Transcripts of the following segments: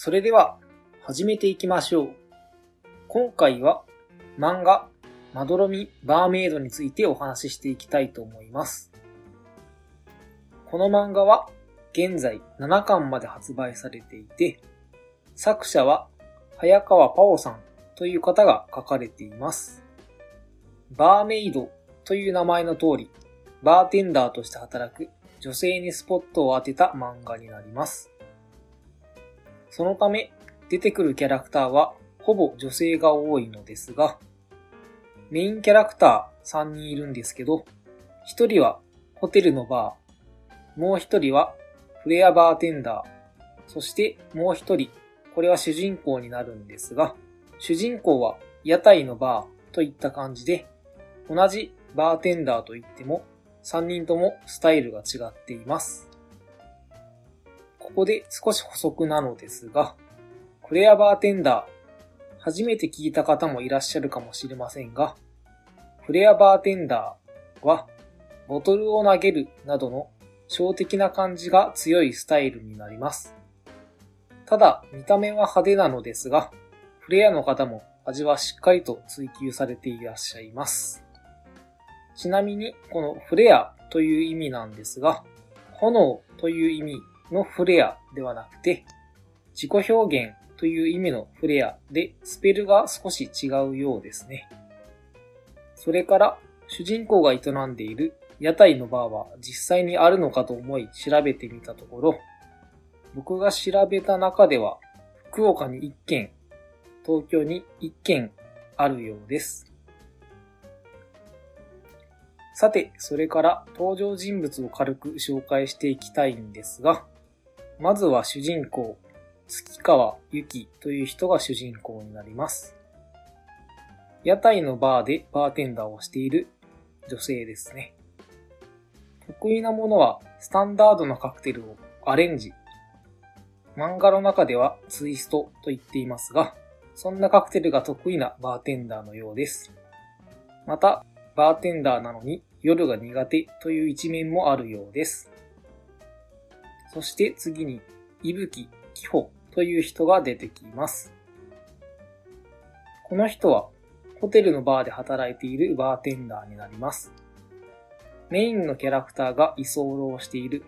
それでは始めていきましょう。今回は漫画まどろみバーメイドについてお話ししていきたいと思います。この漫画は現在7巻まで発売されていて、作者は早川パオさんという方が書かれています。バーメイドという名前の通り、バーテンダーとして働く女性にスポットを当てた漫画になります。そのため、出てくるキャラクターはほぼ女性が多いのですが、メインキャラクター3人いるんですけど、1人はホテルのバー、もう1人はフレアバーテンダー、そしてもう1人、これは主人公になるんですが、主人公は屋台のバーといった感じで、同じバーテンダーといっても3人ともスタイルが違っています。ここで少し補足なのですが、クレアバーテンダー、初めて聞いた方もいらっしゃるかもしれませんが、フレアバーテンダーは、ボトルを投げるなどの小的な感じが強いスタイルになります。ただ、見た目は派手なのですが、フレアの方も味はしっかりと追求されていらっしゃいます。ちなみに、このフレアという意味なんですが、炎という意味のフレアではなくて、自己表現という意味のフレアでスペルが少し違うようですね。それから、主人公が営んでいる屋台のバーは実際にあるのかと思い調べてみたところ、僕が調べた中では、福岡に1軒、東京に1軒あるようです。さて、それから登場人物を軽く紹介していきたいんですが、まずは主人公、月川ゆきという人が主人公になります。屋台のバーでバーテンダーをしている女性ですね。得意なものはスタンダードなカクテルをアレンジ。漫画の中ではツイストと言っていますが、そんなカクテルが得意なバーテンダーのようです。また、バーテンダーなのに夜が苦手という一面もあるようです。そして次に、いぶききほという人が出てきます。この人はホテルのバーで働いているバーテンダーになります。メインのキャラクターが居候している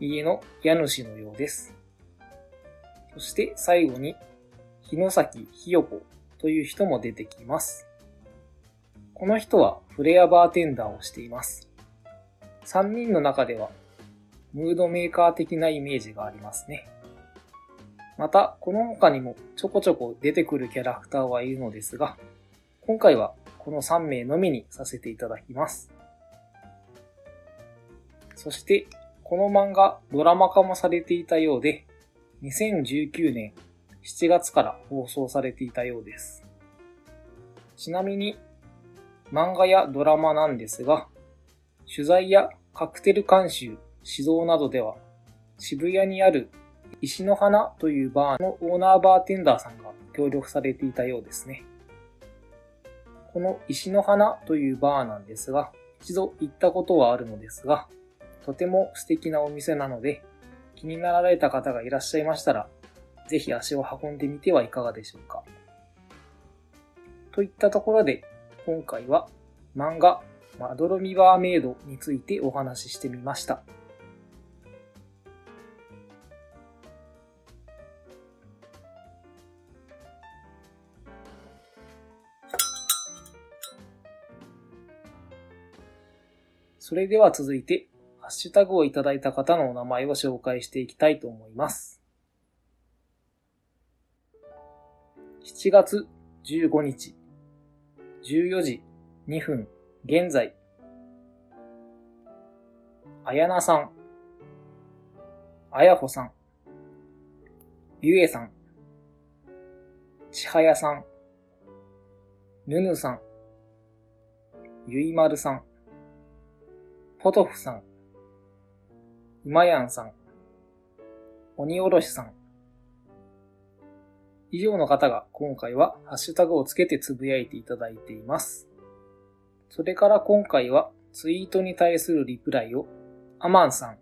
家の家主のようです。そして最後に、日野崎ひよこという人も出てきます。この人はフレアバーテンダーをしています。3人の中ではムードメーカー的なイメージがありますね。また、この他にもちょこちょこ出てくるキャラクターはいるのですが、今回はこの3名のみにさせていただきます。そして、この漫画ドラマ化もされていたようで、2019年7月から放送されていたようです。ちなみに、漫画やドラマなんですが、取材やカクテル監修、指導などでは、渋谷にある石の花というバーのオーナーバーテンダーさんが協力されていたようですね。この石の花というバーなんですが、一度行ったことはあるのですが、とても素敵なお店なので、気になられた方がいらっしゃいましたら、ぜひ足を運んでみてはいかがでしょうか。といったところで、今回は漫画まどろみバーメイドについてお話ししてみました。それでは続いて、ハッシュタグをいただいた方のお名前を紹介していきたいと思います。7月15日。14時2分。現在。あやなさん。あやほさん。ゆえさん。ちはやさん。ぬぬさん。ゆいまるさん。ポトフさんうまやんさん鬼おろしさん以上の方が今回はハッシュタグをつけてつぶやいていただいています。それから今回はツイートに対するリプライをアマンさん、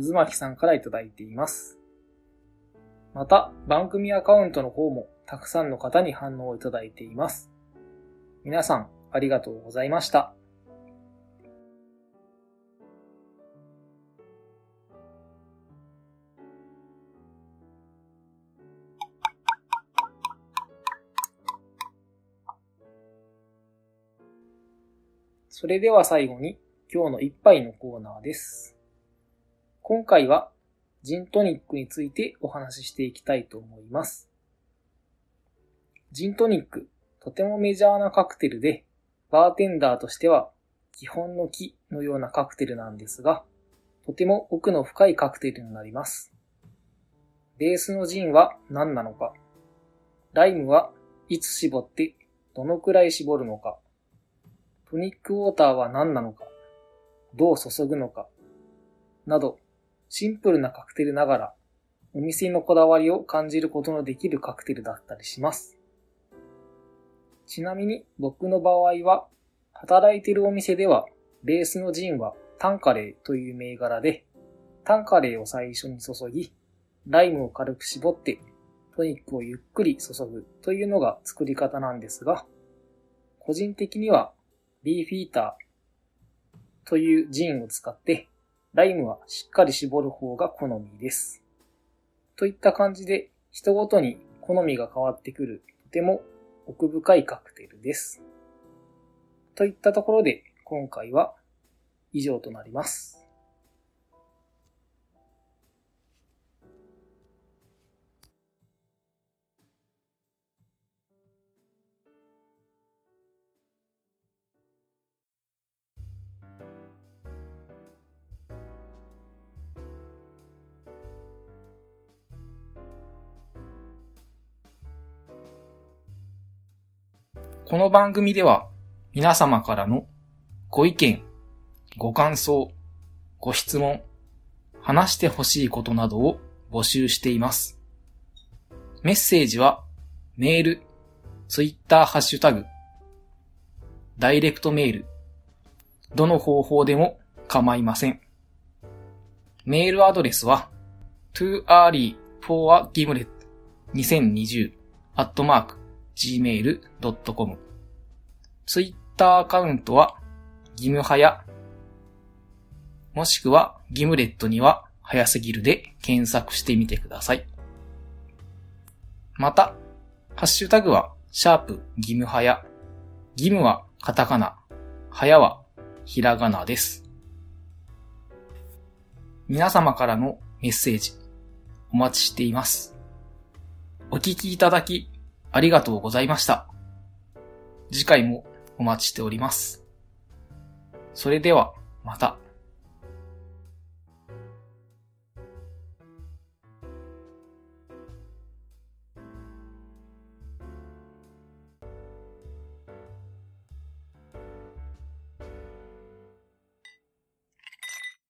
渦巻さんからいただいています。また、番組アカウントの方もたくさんの方に反応をいただいています。皆さん、ありがとうございました。それでは最後に今日の一杯のコーナーです。今回はジントニックについてお話ししていきたいと思います。ジントニック、とてもメジャーなカクテルで、バーテンダーとしては基本の木のようなカクテルなんですが、とても奥の深いカクテルになります。ベースのジンは何なのか、ライムはいつ絞ってどのくらい絞るのか、トニックウォーターは何なのか、どう注ぐのか、など、シンプルなカクテルながら、お店のこだわりを感じることのできるカクテルだったりします。ちなみに僕の場合は、働いてるお店では、ベースのジンはタンカレーという銘柄で、タンカレーを最初に注ぎ、ライムを軽く絞って、トニックをゆっくり注ぐというのが作り方なんですが、個人的にはビーフィーターというジンを使って、ライムはしっかり絞る方が好みです。といった感じで、人ごとに好みが変わってくる、とても奥深いカクテルです。といったところで、今回は以上となります。この番組では皆様からのご意見、ご感想、ご質問、話してほしいことなどを募集しています。メッセージはメール、ツイッターハッシュタグ、ダイレクトメール、どの方法でも構いません。メールアドレスは too early for a gimlet 2020アットマーク gmail.com。ツイッターアカウントは、ギムハヤ、もしくはギムレットには早すぎるで検索してみてください。また、ハッシュタグは、シャープギムハヤ。ギムはカタカナ、ハヤはひらがなです。皆様からのメッセージ、お待ちしています。お聞きいただきありがとうございました。次回もお待ちしております。それでは、また。